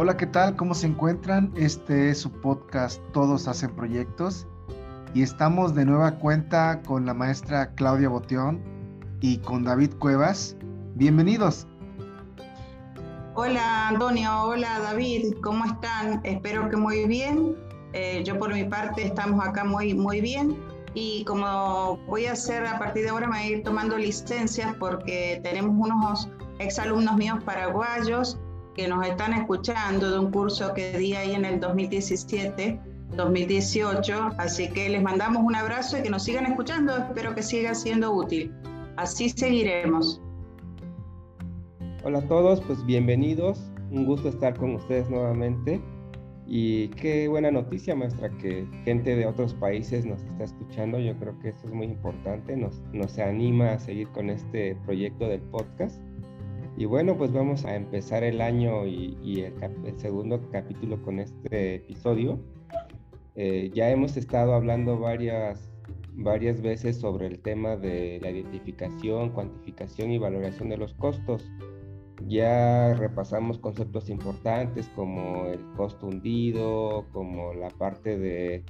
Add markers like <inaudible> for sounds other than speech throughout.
Hola, ¿qué tal? ¿Cómo se encuentran? Este es su podcast Todos hacen proyectos y estamos de nueva cuenta con la maestra Claudia Boteón y con David Cuevas. Bienvenidos. Hola Antonio, hola David, ¿cómo están? Espero que muy bien. Eh, yo por mi parte estamos acá muy, muy bien y como voy a hacer a partir de ahora me voy a ir tomando licencias porque tenemos unos exalumnos míos paraguayos que nos están escuchando de un curso que di ahí en el 2017, 2018. Así que les mandamos un abrazo y que nos sigan escuchando. Espero que siga siendo útil. Así seguiremos. Hola a todos, pues bienvenidos. Un gusto estar con ustedes nuevamente. Y qué buena noticia, maestra, que gente de otros países nos está escuchando. Yo creo que eso es muy importante. Nos, nos anima a seguir con este proyecto del podcast. Y bueno, pues vamos a empezar el año y, el, segundo capítulo con este episodio. Eh, ya hemos estado hablando varias, varias veces sobre el tema de la identificación, cuantificación y valoración de los costos. Ya repasamos conceptos importantes como el costo hundido, como la parte de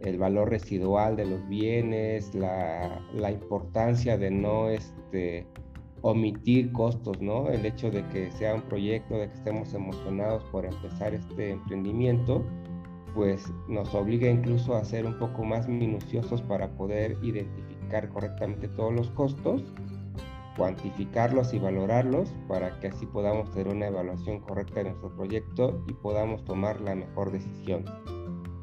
el valor residual de los bienes, la, la importancia de no este, omitir costos, ¿no? El hecho de que sea un proyecto, de que estemos emocionados por empezar este emprendimiento, pues nos obliga incluso a ser un poco más minuciosos para poder identificar correctamente todos los costos, cuantificarlos y valorarlos para que así podamos tener una evaluación correcta de nuestro proyecto y podamos tomar la mejor decisión.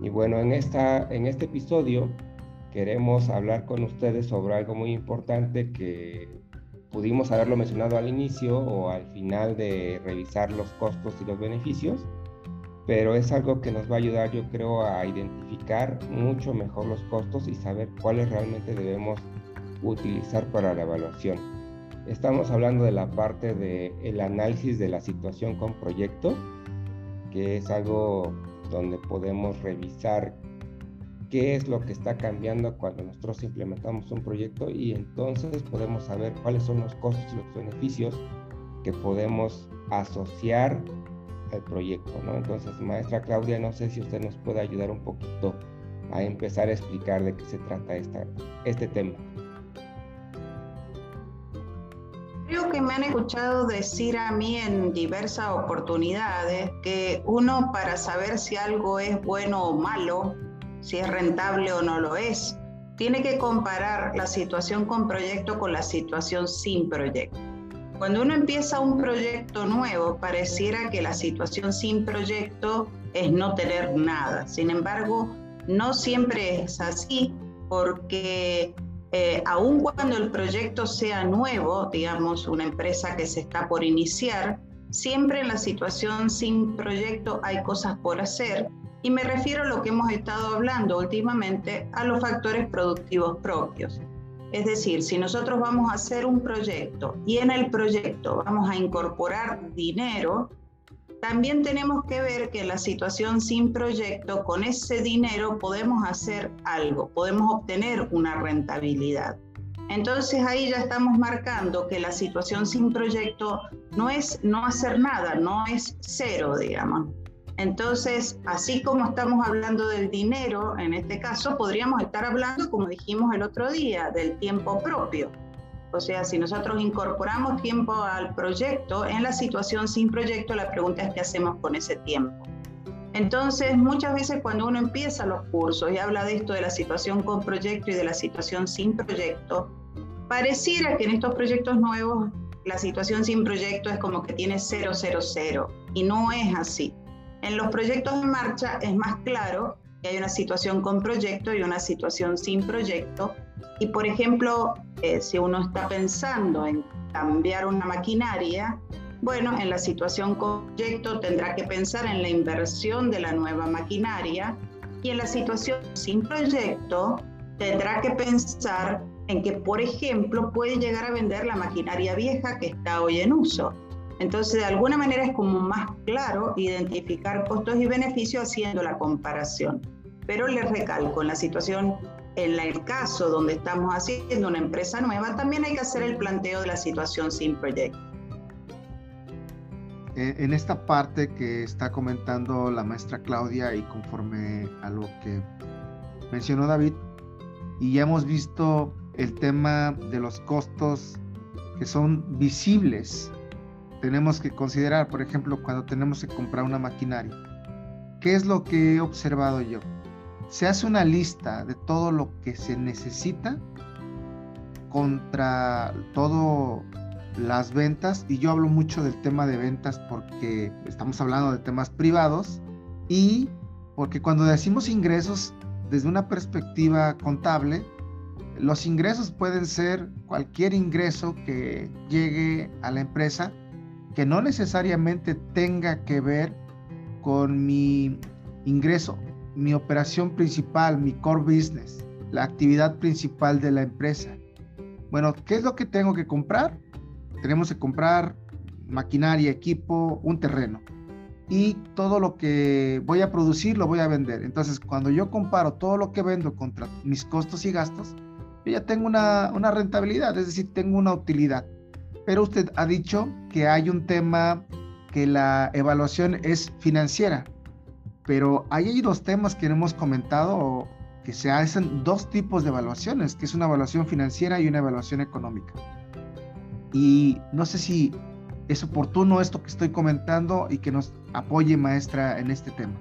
Y bueno, en, esta, en este episodio queremos hablar con ustedes sobre algo muy importante que pudimos haberlo mencionado al inicio o al final de revisar los costos y los beneficios, pero es algo que nos va a ayudar yo creo a identificar mucho mejor los costos y saber cuáles realmente debemos utilizar para la evaluación. Estamos hablando de la parte del el análisis de la situación con proyecto, que es algo donde podemos revisar qué es lo que está cambiando cuando nosotros implementamos un proyecto y entonces podemos saber cuáles son los costos y los beneficios que podemos asociar al proyecto, ¿no? Entonces, maestra Claudia, no sé si usted nos puede ayudar un poquito a empezar a explicar de qué se trata esta, este tema. Creo que me han escuchado decir a mí en diversas oportunidades que uno para saber si algo es bueno o malo si es rentable o no lo es. Tiene que comparar la situación con proyecto con la situación sin proyecto. Cuando uno empieza un proyecto nuevo, pareciera que la situación sin proyecto es no tener nada. Sin embargo, no siempre es así porque eh, aun cuando el proyecto sea nuevo, digamos, una empresa que se está por iniciar, siempre en la situación sin proyecto hay cosas por hacer y me refiero a lo que hemos estado hablando últimamente, a los factores productivos propios. Es decir, si nosotros vamos a hacer un proyecto y en el proyecto vamos a incorporar dinero, también tenemos que ver que la situación sin proyecto, con ese dinero podemos hacer algo, podemos obtener una rentabilidad. Entonces ahí ya estamos marcando que la situación sin proyecto no es no hacer nada, no es cero, digamos. Entonces, así como estamos hablando del dinero, en este caso, podríamos estar hablando, como dijimos el otro día, del tiempo propio. O sea, si nosotros incorporamos tiempo al proyecto, en la situación sin proyecto, la pregunta es qué hacemos con ese tiempo. Entonces, muchas veces cuando uno empieza los cursos y habla de esto de la situación con proyecto y de la situación sin proyecto, pareciera que en estos proyectos nuevos la situación sin proyecto es como que tiene 000 y no es así. En los proyectos en marcha es más claro que hay una situación con proyecto y una situación sin proyecto. Y por ejemplo, eh, si uno está pensando en cambiar una maquinaria, bueno, en la situación con proyecto tendrá que pensar en la inversión de la nueva maquinaria y en la situación sin proyecto tendrá que pensar en que, por ejemplo, puede llegar a vender la maquinaria vieja que está hoy en uso. Entonces, de alguna manera es como más claro identificar costos y beneficios haciendo la comparación. Pero les recalco, en la situación, en el caso donde estamos haciendo una empresa nueva, también hay que hacer el planteo de la situación sin proyecto. eh, en esta parte que está comentando la maestra Claudia y conforme a lo que mencionó David, y ya hemos visto el tema de los costos que son visibles. Tenemos que considerar, por ejemplo, cuando tenemos que comprar una maquinaria. ¿Qué es lo que he observado yo? Se hace una lista de todo lo que se necesita contra todo las ventas y yo hablo mucho del tema de ventas porque estamos hablando de temas privados y porque cuando decimos ingresos desde una perspectiva contable, los ingresos pueden ser cualquier ingreso que llegue a la empresa que no necesariamente tenga que ver con mi ingreso, mi operación principal, mi core business, la actividad principal de la empresa. Bueno, ¿qué es lo que tengo que comprar? Tenemos que comprar maquinaria, equipo, un terreno. Y todo lo que voy a producir lo voy a vender. Entonces, cuando yo comparo todo lo que vendo contra mis costos y gastos, yo ya tengo una, una rentabilidad, es decir, tengo una utilidad. Pero usted ha dicho que hay un tema que la evaluación es financiera, pero hay dos temas que hemos comentado que se hacen dos tipos de evaluaciones, que es una evaluación financiera y una evaluación económica. Y no sé si es oportuno esto que estoy comentando y que nos apoye, maestra, en este tema.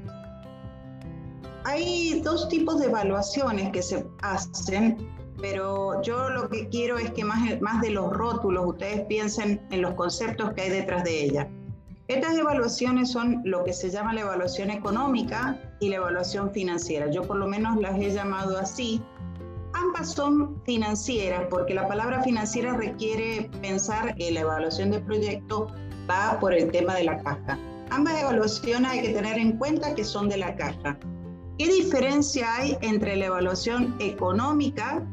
Hay dos tipos de evaluaciones que se hacen, pero yo lo que quiero es que más, más de los rótulos ustedes piensen en los conceptos que hay detrás de ella. Estas evaluaciones son lo que se llama la evaluación económica y la evaluación financiera. Yo por lo menos las he llamado así Ambas son financieras porque la palabra financiera requiere pensar que la evaluación del proyecto va por el tema de la caja. Ambas evaluaciones hay que tener en cuenta que son de la caja. ¿Qué diferencia hay entre la evaluación económica,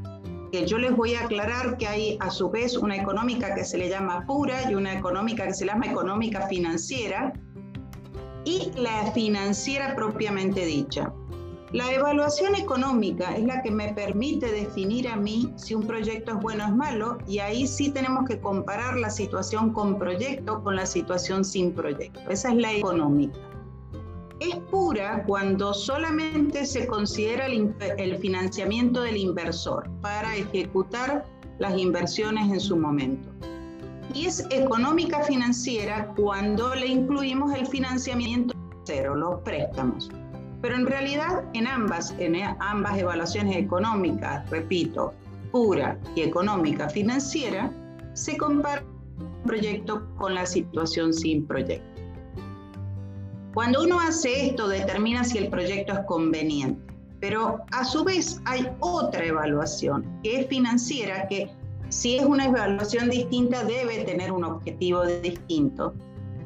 que yo les voy a aclarar que hay a su vez una económica que se le llama pura y una económica que se llama económica financiera, y la financiera propiamente dicha? La evaluación económica es la que me permite definir a mí si un proyecto es bueno o es malo y ahí sí tenemos que comparar la situación con proyecto con la situación sin proyecto. Esa es la económica. Es pura cuando solamente se considera el, el financiamiento del inversor para ejecutar las inversiones en su momento. Y es económica financiera cuando le incluimos el financiamiento cero, los préstamos. Pero en realidad en ambas, en ambas evaluaciones económicas, repito, pura y económica financiera, se compara un proyecto con la situación sin proyecto. Cuando uno hace esto, determina si el proyecto es conveniente. Pero a su vez hay otra evaluación que es financiera, que si es una evaluación distinta debe tener un objetivo distinto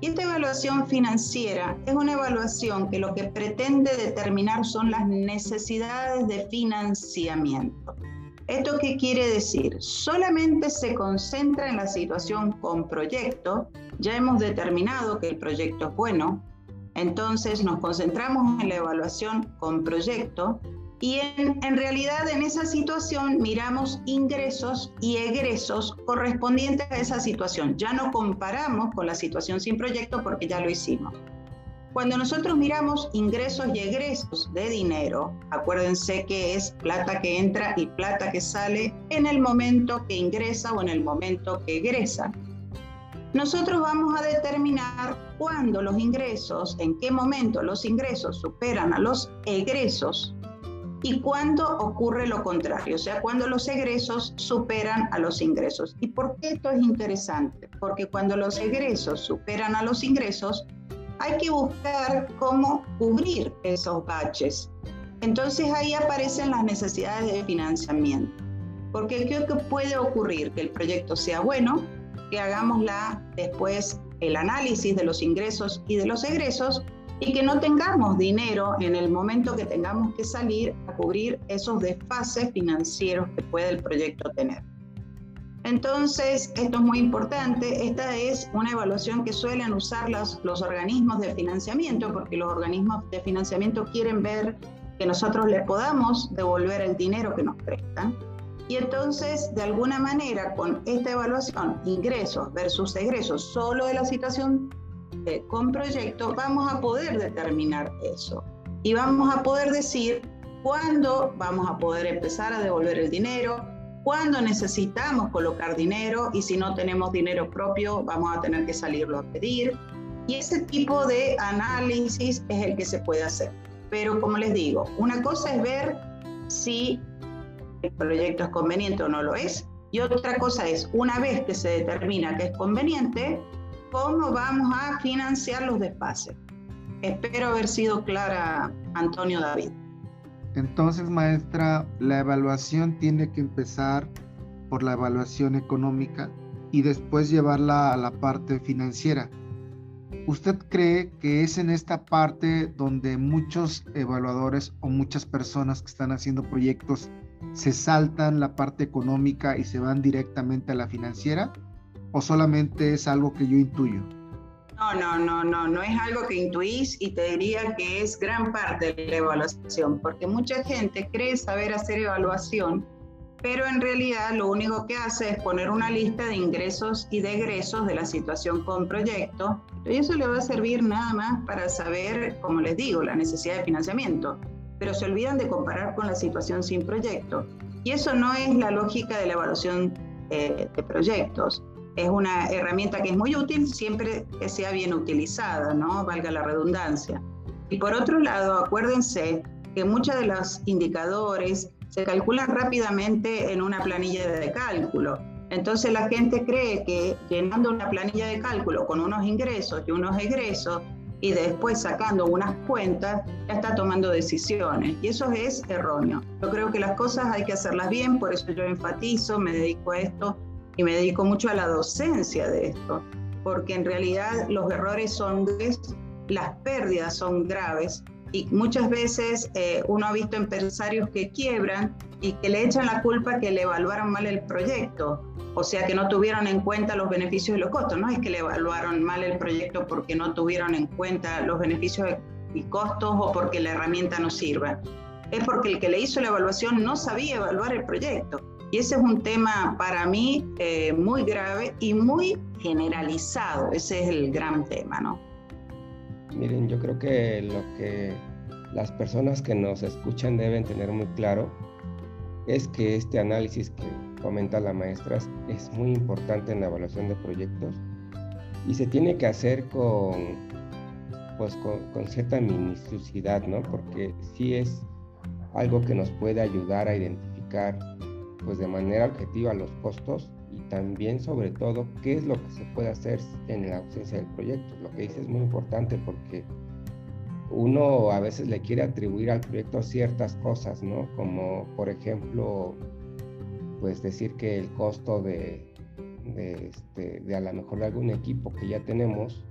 y esta evaluación financiera es una evaluación que lo que pretende determinar son las necesidades de financiamiento. ¿Esto qué quiere decir? Solamente se concentra en la situación con proyecto. Ya hemos determinado que el proyecto es bueno. Entonces nos concentramos en la evaluación con proyecto y en, realidad en esa situación miramos ingresos y egresos correspondientes a esa situación. Ya no comparamos con la situación sin proyecto porque ya lo hicimos. Cuando nosotros miramos ingresos y egresos de dinero, acuérdense que es plata que entra y plata que sale en el momento que ingresa o en el momento que egresa. Nosotros vamos a determinar cuándo los ingresos, en qué momento los ingresos superan a los egresos y cuando ocurre lo contrario, o sea, cuando los egresos superan a los ingresos. ¿Y por qué esto es interesante? Porque cuando los egresos superan a los ingresos, hay que buscar cómo cubrir esos baches. Entonces ahí aparecen las necesidades de financiamiento. Porque creo que puede ocurrir que el proyecto sea bueno, que hagamos la, después el análisis de los ingresos y de los egresos y que no tengamos dinero en el momento que tengamos que salir a cubrir esos desfases financieros que puede el proyecto tener. Entonces, esto es muy importante. Esta es una evaluación que suelen usar los, los organismos de financiamiento, porque los organismos de financiamiento quieren ver que nosotros les podamos devolver el dinero que nos prestan. Y entonces, de alguna manera, con esta evaluación, ingresos versus egresos, solo de la situación eh, con proyecto, vamos a poder determinar eso. Y vamos a poder decir cuándo vamos a poder empezar a devolver el dinero, cuándo necesitamos colocar dinero y si no tenemos dinero propio, vamos a tener que salirlo a pedir. Y ese tipo de análisis es el que se puede hacer. Pero como les digo, una cosa es ver si el proyecto es conveniente o no lo es, y otra cosa es, una vez que se determina que es conveniente, cómo vamos a financiar los despaces. Espero haber sido clara, Antonio David. Entonces, maestra, la evaluación tiene que empezar por la evaluación económica y después llevarla a la parte financiera. ¿Usted cree que es en esta parte donde muchos evaluadores o muchas personas que están haciendo proyectos se saltan la parte económica y se van directamente a la financiera? ¿O solamente es algo que yo intuyo? No, no, no, no, no es algo que intuís y te diría que es gran parte de la evaluación, porque mucha gente cree saber hacer evaluación, pero en realidad lo único que hace es poner una lista de ingresos y de egresos de la situación con proyecto, y eso le va a servir nada más para saber, como les digo, la necesidad de financiamiento pero se olvidan de comparar con la situación sin proyecto. Y eso no es la lógica de la evaluación eh, de proyectos. Es una herramienta que es muy útil siempre que sea bien utilizada, ¿no? Valga la redundancia. Y por otro lado, acuérdense que muchos de los indicadores se calculan rápidamente en una planilla de cálculo. Entonces la gente cree que llenando una planilla de cálculo con unos ingresos y unos egresos y después sacando unas cuentas, ya está tomando decisiones. Y eso es erróneo. Yo creo que las cosas hay que hacerlas bien, por eso yo enfatizo, me dedico a esto y me dedico mucho a la docencia de esto, porque en realidad los errores son graves, las pérdidas son graves y muchas veces eh, uno ha visto empresarios que quiebran y que le echan la culpa que le evaluaron mal el proyecto, o sea que no tuvieron en cuenta los beneficios y los costos. No es que le evaluaron mal el proyecto porque no tuvieron en cuenta los beneficios y costos o porque la herramienta no sirve. Es porque el que le hizo la evaluación no sabía evaluar el proyecto. Y ese es un tema para mí eh, muy grave y muy generalizado. Ese es el gran tema, ¿no? Miren, yo creo que lo que las personas que nos escuchan deben tener muy claro es que este análisis que comenta la maestra es muy importante en la evaluación de proyectos y se tiene que hacer con, pues, con, cierta minuciosidad, ¿no? Porque sí es algo que nos puede ayudar a identificar pues de manera objetiva los costos y también sobre todo qué es lo que se puede hacer en la ausencia del proyecto. Lo que dice es muy importante porque uno a veces le quiere atribuir al proyecto ciertas cosas, ¿no? Como por ejemplo, pues decir que el costo de, de, este, de a lo mejor de algún equipo que ya tenemos,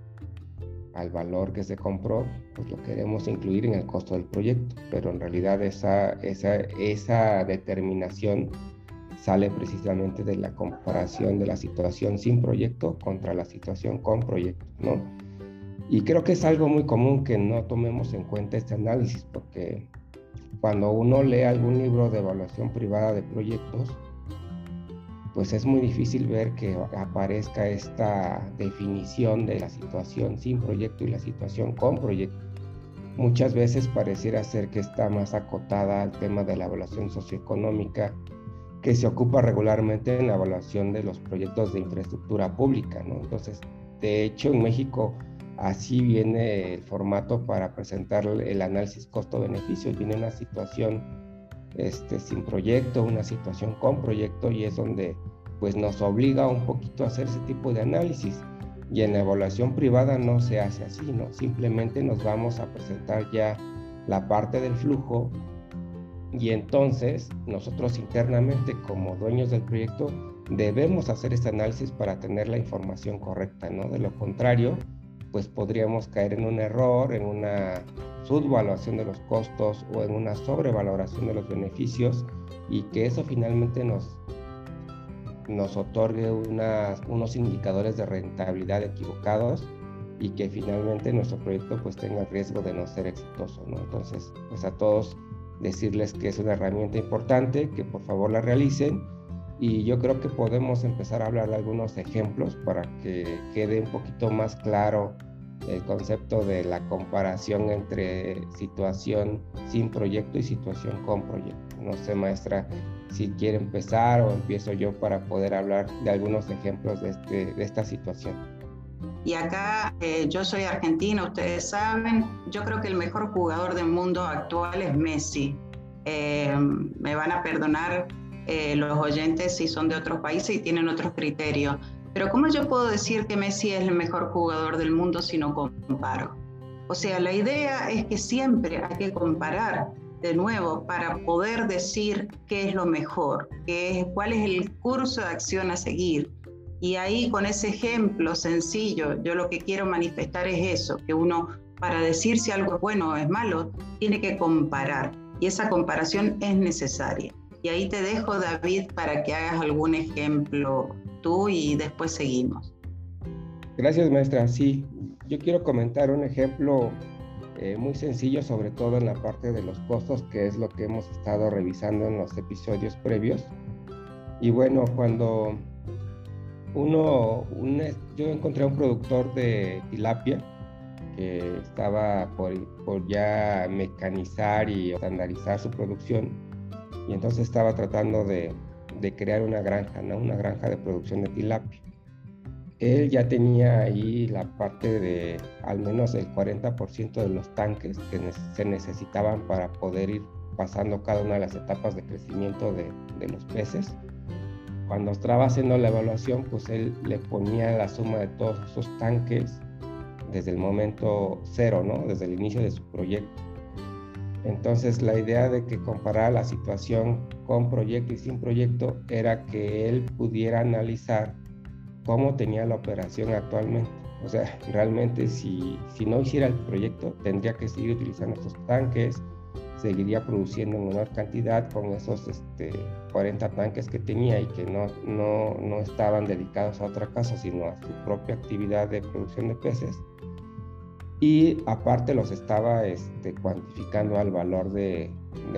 al valor que se compró, pues lo queremos incluir en el costo del proyecto, pero en realidad esa, esa, esa determinación sale precisamente de la comparación de la situación sin proyecto contra la situación con proyecto, ¿no? Y creo que es algo muy común que no tomemos en cuenta este análisis, porque cuando uno lee algún libro de evaluación privada de proyectos, pues es muy difícil ver que aparezca esta definición de la situación sin proyecto y la situación con proyecto. Muchas veces pareciera ser que está más acotada al tema de la evaluación socioeconómica que se ocupa regularmente en la evaluación de los proyectos de infraestructura pública, ¿no? Entonces, de hecho, en México Así viene el formato para presentar el análisis costo-beneficio. Viene una situación este, sin proyecto, una situación con proyecto y es donde pues, nos obliga un poquito a hacer ese tipo de análisis. Y en la evaluación privada no se hace así, ¿no? Simplemente nos vamos a presentar ya la parte del flujo y entonces nosotros internamente como dueños del proyecto debemos hacer este análisis para tener la información correcta, ¿no? De lo contrario, pues podríamos caer en un error, en una subvaluación de los costos o en una sobrevaloración de los beneficios y que eso finalmente nos, nos otorgue unos indicadores de rentabilidad equivocados y que finalmente nuestro proyecto pues tenga riesgo de no ser exitoso, ¿no? Entonces, pues a todos decirles que es una herramienta importante, que por favor la realicen y yo creo que podemos empezar a hablar de algunos ejemplos para que quede un poquito más claro el concepto de la comparación entre situación sin proyecto y situación con proyecto. No sé, maestra, si quiere empezar o empiezo yo para poder hablar de algunos ejemplos de, este, de esta situación. Y acá eh, yo soy argentina, ustedes saben, yo creo que el mejor jugador del mundo actual es Messi. Eh, me van a perdonar eh, los oyentes si son de otros países y tienen otros criterios. Pero ¿cómo yo puedo decir que Messi es el mejor jugador del mundo si no comparo? O sea, la idea es que siempre hay que comparar de nuevo para poder decir qué es lo mejor, qué es, cuál es el curso de acción a seguir. Y ahí con ese ejemplo sencillo, yo lo que quiero manifestar es eso, que uno para decir si algo es bueno o es malo, tiene que comparar. Y esa comparación es necesaria. Y ahí te dejo, David, para que hagas algún ejemplo tú y después seguimos. Gracias, maestra. Sí, yo quiero comentar un ejemplo eh, muy sencillo, sobre todo en la parte de los costos, que es lo que hemos estado revisando en los episodios previos. Y bueno, cuando uno, yo encontré un productor de tilapia que estaba por, por ya mecanizar y estandarizar su producción y entonces estaba tratando de, de crear una granja, ¿no? una granja de producción de tilapia. Él ya tenía ahí la parte de al menos el 40% de los tanques que se necesitaban para poder ir pasando cada una de las etapas de crecimiento de, de los peces. Cuando estaba haciendo la evaluación, pues él le ponía la suma de todos esos tanques desde el momento cero, ¿no? Desde el inicio de su proyecto. Entonces la idea de que comparara la situación con proyecto y sin proyecto era que él pudiera analizar cómo tenía la operación actualmente. O sea, realmente si, si no hiciera el proyecto, tendría que seguir utilizando estos tanques, seguiría produciendo en menor cantidad con esos este, 40 tanques que tenía y que no, no, no estaban dedicados a otra cosa, sino a su propia actividad de producción de peces y aparte los estaba este, cuantificando al valor de,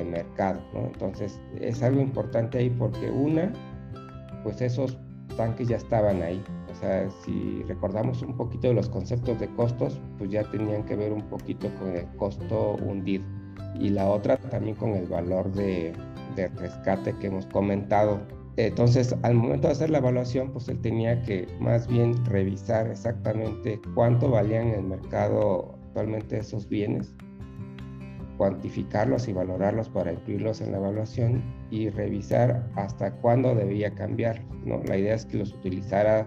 mercado. Entonces es algo importante ahí porque una, pues esos tanques ya estaban ahí. O sea, si recordamos un poquito de los conceptos de costos, pues ya tenían que ver un poquito con el costo hundido. Y la otra también con el valor de rescate que hemos comentado entonces, al momento de hacer la evaluación, pues él tenía que más bien revisar exactamente cuánto valían en el mercado actualmente esos bienes, cuantificarlos y valorarlos para incluirlos en la evaluación y revisar hasta cuándo debía cambiar. ¿no? La idea es que los utilizara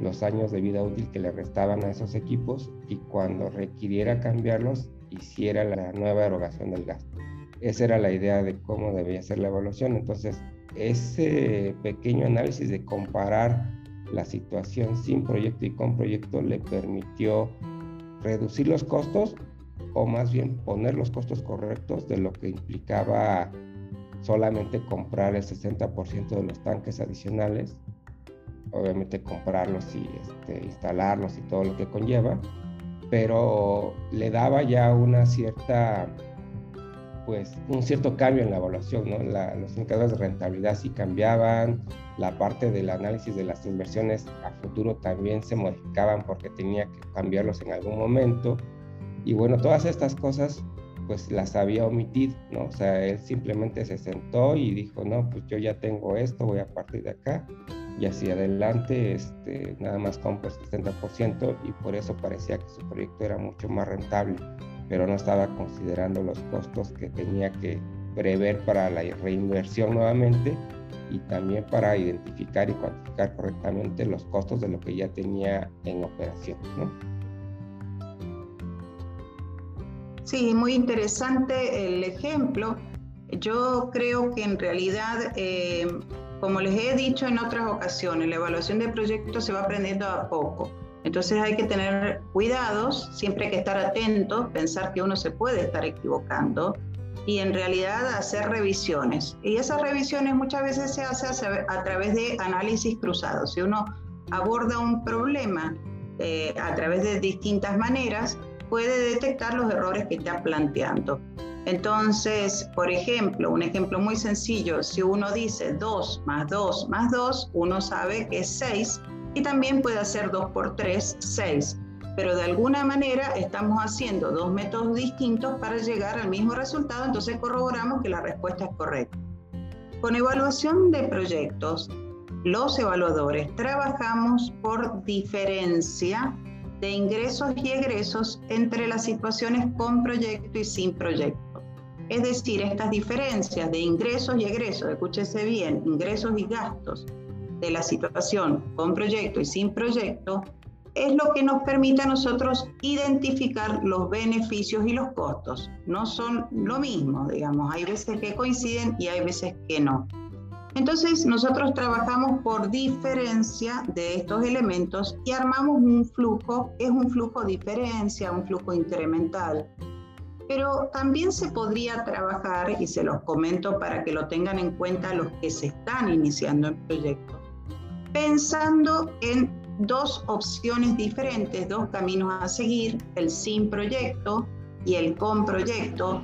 los años de vida útil que le restaban a esos equipos y cuando requiriera cambiarlos, hiciera la nueva erogación del gasto. Esa era la idea de cómo debía ser la evaluación. Entonces, ese pequeño análisis de comparar la situación sin proyecto y con proyecto le permitió reducir los costos o más bien poner los costos correctos de lo que implicaba solamente comprar el 60% de los tanques adicionales, obviamente comprarlos y este, instalarlos y todo lo que conlleva, pero le daba ya una cierta pues un cierto cambio en la evaluación, ¿no? los indicadores de rentabilidad sí cambiaban, la parte del análisis de las inversiones a futuro también se modificaban porque tenía que cambiarlos en algún momento. Y bueno, todas estas cosas pues las había omitido, ¿no? O sea, él simplemente se sentó y dijo, no, pues yo ya tengo esto, voy a partir de acá y hacia adelante este, nada más compro el 70% y por eso parecía que su proyecto era mucho más rentable pero no estaba considerando los costos que tenía que prever para la reinversión nuevamente y también para identificar y cuantificar correctamente los costos de lo que ya tenía en operación. ¿no? Sí, muy interesante el ejemplo. Yo creo que en realidad, eh, como les he dicho en otras ocasiones, la evaluación de proyectos se va aprendiendo a poco. Entonces hay que tener cuidados, siempre hay que estar atentos, pensar que uno se puede estar equivocando y en realidad hacer revisiones. Y esas revisiones muchas veces se hacen a través de análisis cruzados. Si uno aborda un problema eh, a través de distintas maneras, puede detectar los errores que está planteando. Entonces, por ejemplo, un ejemplo muy sencillo, si uno dice 2 más 2 más 2, uno sabe que es 6 también puede hacer 2 por 3, 6. pero de alguna manera estamos haciendo dos métodos distintos para llegar al mismo resultado, entonces corroboramos que la respuesta es correcta. Con evaluación de proyectos, los evaluadores trabajamos por diferencia de ingresos y egresos entre las situaciones con proyecto y sin proyecto. Es decir, estas diferencias de ingresos y egresos, escúchese bien, ingresos y gastos de la situación con proyecto y sin proyecto, es lo que nos permite a nosotros identificar los beneficios y los costos. No son lo mismo, digamos, hay veces que coinciden y hay veces que no. Entonces nosotros trabajamos por diferencia de estos elementos y armamos un flujo, es un flujo diferencia, un flujo incremental. Pero también se podría trabajar, y se los comento para que lo tengan en cuenta los que se están iniciando el proyecto, pensando en dos opciones diferentes, dos caminos a seguir, el sin proyecto y el con proyecto,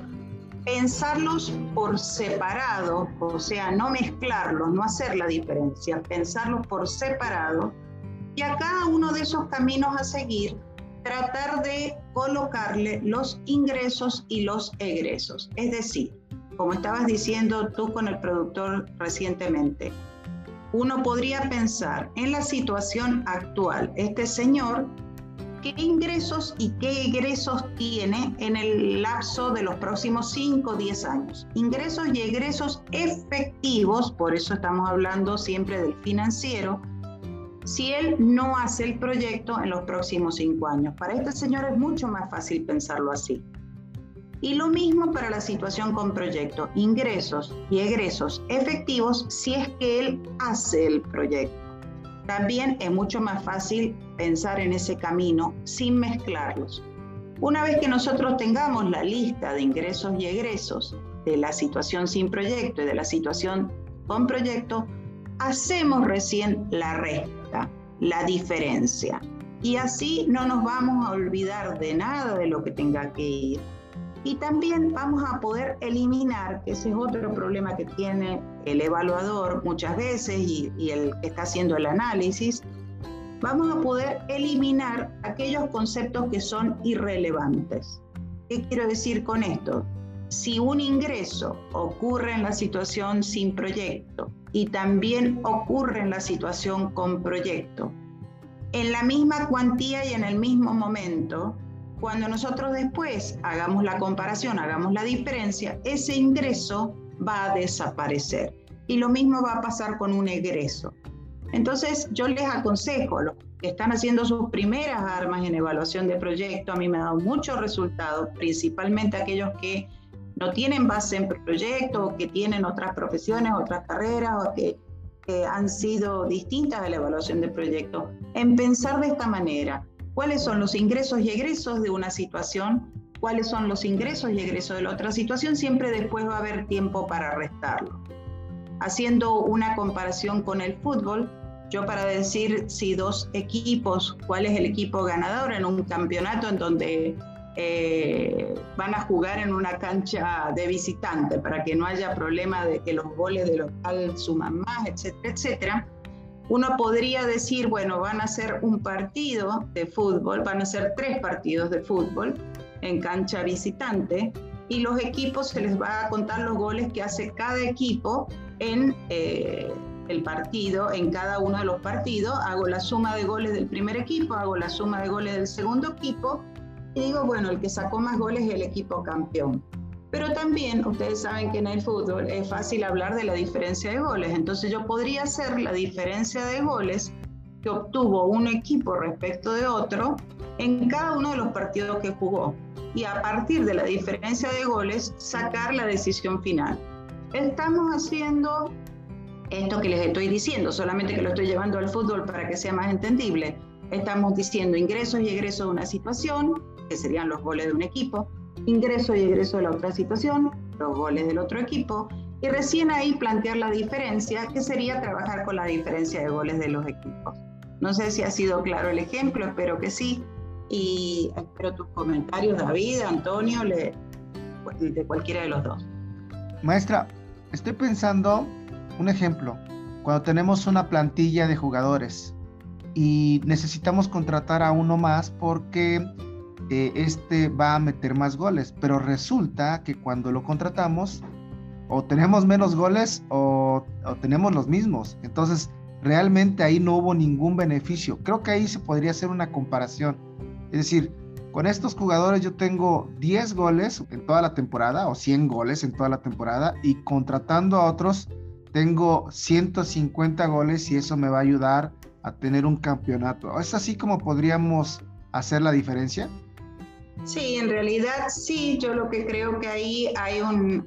pensarlos por separado, o sea, no mezclarlos, no hacer la diferencia, pensarlos por separado y a cada uno de esos caminos a seguir tratar de colocarle los ingresos y los egresos. Es decir, como estabas diciendo tú con el productor recientemente, uno podría pensar en la situación actual. Este señor qué ingresos y qué egresos tiene en el lapso de los próximos 5 o 10 años. Ingresos y egresos efectivos, por eso estamos hablando siempre del financiero, si él no hace el proyecto en los próximos 5 años. Para este señor es mucho más fácil pensarlo así. Y lo mismo para la situación con proyecto, ingresos y egresos efectivos si es que él hace el proyecto. También es mucho más fácil pensar en ese camino sin mezclarlos. Una vez que nosotros tengamos la lista de ingresos y egresos de la situación sin proyecto y de la situación con proyecto, hacemos recién la resta, la diferencia. Y así no nos vamos a olvidar de nada de lo que tenga que ir y también vamos a poder eliminar, ese es otro problema que tiene el evaluador muchas veces y, y el que está haciendo el análisis, vamos a poder eliminar aquellos conceptos que son irrelevantes. ¿Qué quiero decir con esto? Si un ingreso ocurre en la situación sin proyecto y también ocurre en la situación con proyecto, en la misma cuantía y en el mismo momento, cuando nosotros después hagamos la comparación, hagamos la diferencia, ese ingreso va a desaparecer. Y lo mismo va a pasar con un egreso. Entonces, yo les aconsejo, los que están haciendo sus primeras armas en evaluación de proyecto, a mí me ha dado muchos resultados, principalmente aquellos que no tienen base en proyecto, o que tienen otras profesiones, otras carreras, o que, que han sido distintas a la evaluación de proyecto, en pensar de esta manera cuáles son los ingresos y egresos de una situación, cuáles son los ingresos y egresos de la otra situación, siempre después va a haber tiempo para restarlo. Haciendo una comparación con el fútbol, yo para decir si dos equipos, cuál es el equipo ganador en un campeonato en donde eh, van a jugar en una cancha de visitante para que no haya problema de que los goles de local suman más, etcétera, etcétera uno podría decir, bueno, van a ser un partido de fútbol, van a ser tres partidos de fútbol en cancha visitante y los equipos se les va a contar los goles que hace cada equipo en eh, el partido, en cada uno de los partidos. Hago la suma de goles del primer equipo, hago la suma de goles del segundo equipo y digo, bueno, el que sacó más goles es el equipo campeón. Pero también ustedes saben que en el fútbol es fácil hablar de la diferencia de goles. Entonces yo podría hacer la diferencia de goles que obtuvo un equipo respecto de otro en cada uno de los partidos que jugó. Y a partir de la diferencia de goles, sacar la decisión final. Estamos haciendo esto que les estoy diciendo, solamente que lo estoy llevando al fútbol para que sea más entendible. Estamos diciendo ingresos y egresos de una situación, que serían los goles de un equipo, ingreso y egreso de la otra situación, los goles del otro equipo, y recién ahí plantear la diferencia, que sería trabajar con la diferencia de goles de los equipos. No sé si ha sido claro el ejemplo, espero que sí, y espero tus comentarios, David, Antonio, de cualquiera de los dos. Maestra, estoy pensando un ejemplo, cuando tenemos una plantilla de jugadores y necesitamos contratar a uno más porque eh, este va a meter más goles, pero resulta que cuando lo contratamos o tenemos menos goles o, o tenemos los mismos. Entonces, realmente ahí no hubo ningún beneficio. Creo que ahí se podría hacer una comparación. Es decir, con estos jugadores yo tengo 10 goles en toda la temporada o 100 goles en toda la temporada y contratando a otros tengo 150 goles y eso me va a ayudar a tener un campeonato. ¿Es así como podríamos hacer la diferencia? Sí, en realidad sí, yo lo que creo que ahí hay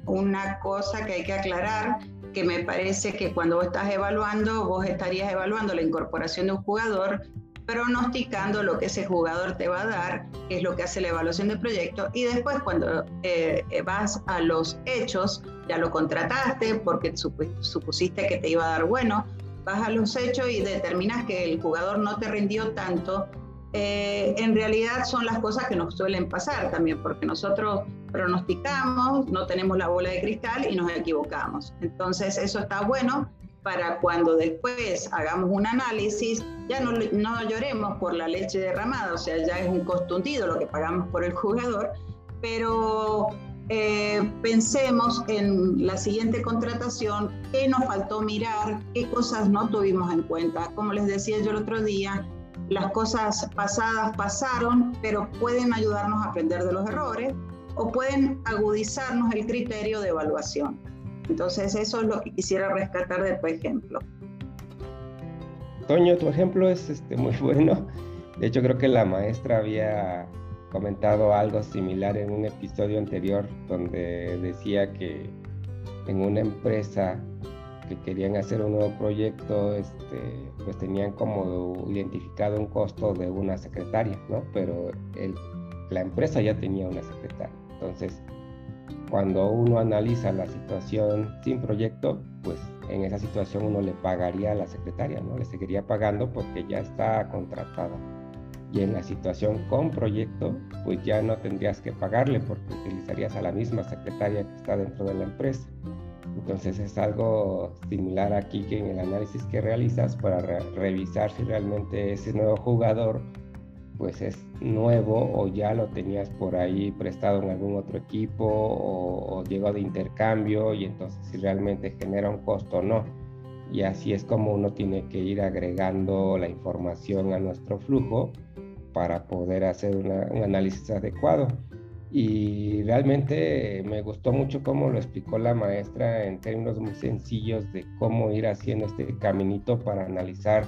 una cosa que hay que aclarar, que me parece que cuando vos estás evaluando, vos estarías evaluando la incorporación de un jugador, pronosticando lo que ese jugador te va a dar, que es lo que hace la evaluación del proyecto, y después cuando eh, vas a los hechos, ya lo contrataste porque supusiste que te iba a dar bueno, vas a los hechos y determinas que el jugador no te rindió tanto, eh, en realidad son las cosas que nos suelen pasar también, porque nosotros pronosticamos, no tenemos la bola de cristal y nos equivocamos. Entonces eso está bueno para cuando después hagamos un análisis, ya no, no lloremos por la leche derramada, o sea, ya es un costo lo que pagamos por el jugador, pero eh, pensemos en la siguiente contratación, qué nos faltó mirar, qué cosas no tuvimos en cuenta. Como les decía yo el otro día, las cosas pasadas pasaron, pero pueden ayudarnos a aprender de los errores o pueden agudizarnos el criterio de evaluación. Entonces eso es lo que quisiera rescatar de tu ejemplo. Toño, tu ejemplo es este, muy <laughs> bueno. De hecho, creo que la maestra había comentado algo similar en un episodio anterior donde decía que en una empresa que querían hacer un nuevo proyecto, este, pues tenían como identificado un costo de una secretaria, ¿no? Pero la empresa ya tenía una secretaria. Entonces, cuando uno analiza la situación sin proyecto, pues en esa situación uno le pagaría a la secretaria, ¿no? Le seguiría pagando porque ya está contratada. Y en la situación con proyecto, pues ya no tendrías que pagarle porque utilizarías a la misma secretaria que está dentro de la empresa. Entonces es algo similar aquí que en el análisis que realizas para revisar si realmente ese nuevo jugador pues es nuevo o ya lo tenías por ahí prestado en algún otro equipo o, o llegó de intercambio y entonces si realmente genera un costo o no. Y así es como uno tiene que ir agregando la información a nuestro flujo para poder hacer un análisis adecuado. Y realmente me gustó mucho cómo lo explicó la maestra en términos muy sencillos de cómo ir haciendo este caminito para analizar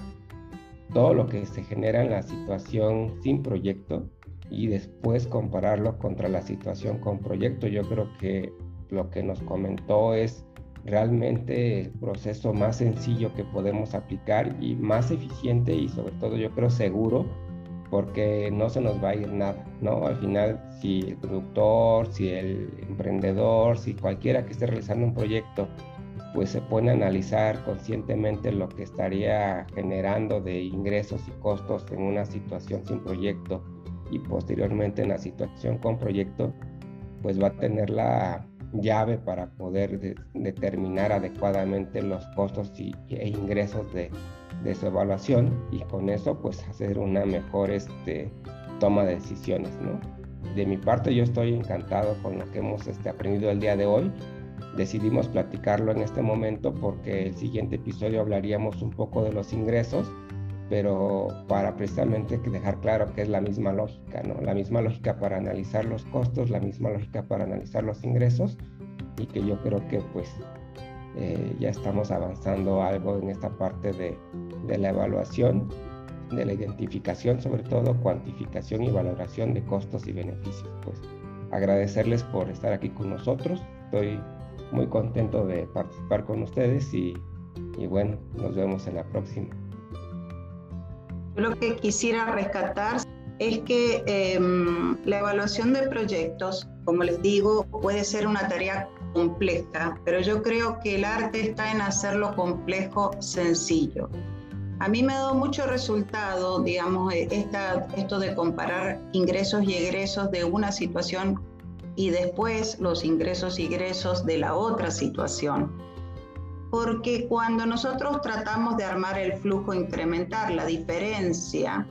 todo lo que se genera en la situación sin proyecto y después compararlo contra la situación con proyecto. Yo creo que lo que nos comentó es realmente el proceso más sencillo que podemos aplicar y más eficiente y sobre todo yo creo seguro porque no se nos va a ir nada, ¿no? Al final, si el productor, si el emprendedor, si cualquiera que esté realizando un proyecto pues se pone a analizar conscientemente lo que estaría generando de ingresos y costos en una situación sin proyecto y posteriormente en la situación con proyecto, pues va a tener la llave para poder determinar adecuadamente los costos y, e ingresos de, de, su evaluación y con eso pues hacer una mejor este, toma de decisiones. ¿no? De mi parte yo estoy encantado con lo que hemos este, aprendido el día de hoy decidimos platicarlo en este momento porque el siguiente episodio hablaríamos un poco de los ingresos, pero para precisamente dejar claro que es la misma lógica, ¿no? La misma lógica para analizar los costos, la misma lógica para analizar los ingresos y que yo creo que pues eh, ya estamos avanzando algo en esta parte de, de la evaluación, de la identificación, sobre todo cuantificación y valoración de costos y beneficios. Pues agradecerles por estar aquí con nosotros. Estoy muy contento de participar con ustedes y, bueno, nos vemos en la próxima. Lo que quisiera rescatar es que em, la evaluación de proyectos, como les digo, puede ser una tarea compleja, pero yo creo que el arte está en hacerlo complejo sencillo. A mí me ha dado mucho resultado, digamos, esta, esto de comparar ingresos y egresos de una situación y después los ingresos y egresos de la otra situación. porque cuando nosotros tratamos de armar el flujo, incrementar la diferencia,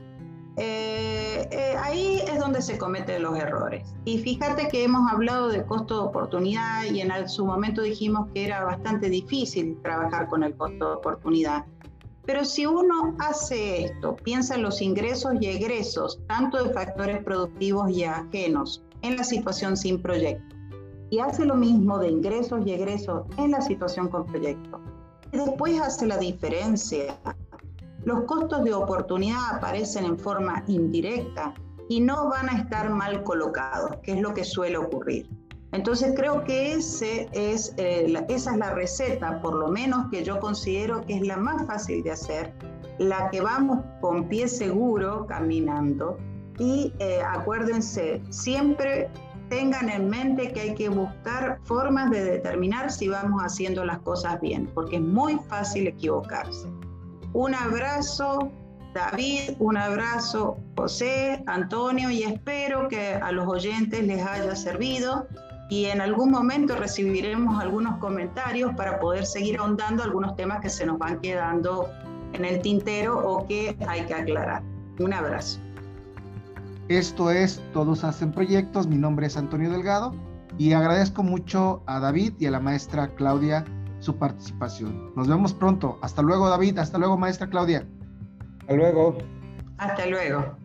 eh, eh, ahí es donde se cometen los errores. Y fíjate que hemos hablado de costo de oportunidad y en su momento dijimos que era bastante difícil trabajar con el costo de oportunidad. Pero si uno hace esto, piensa en los ingresos y egresos, tanto de factores productivos y ajenos, en la situación sin proyecto, y hace lo mismo de ingresos y egresos en la situación con proyecto, y después hace la diferencia, los costos de oportunidad aparecen en forma indirecta y no van a estar mal colocados, que es lo que suele ocurrir. Entonces creo que eh, esa es la receta, por lo menos que yo considero que es la más fácil de hacer, la que vamos con pie seguro caminando. Y eh, acuérdense, siempre tengan en mente que hay que buscar formas de determinar si vamos haciendo las cosas bien, porque es muy fácil equivocarse. Un abrazo, David, un abrazo, José, Antonio, y espero que a los oyentes les haya servido y en algún momento recibiremos algunos comentarios para poder seguir ahondando algunos temas que se nos van quedando en el tintero o que hay que aclarar. Un abrazo. Esto es Todos hacen proyectos. Mi nombre es Antonio Delgado y agradezco mucho a David y a la maestra Claudia su participación. Nos vemos pronto. Hasta luego, David. Hasta luego, maestra Claudia. Hasta luego. Hasta luego.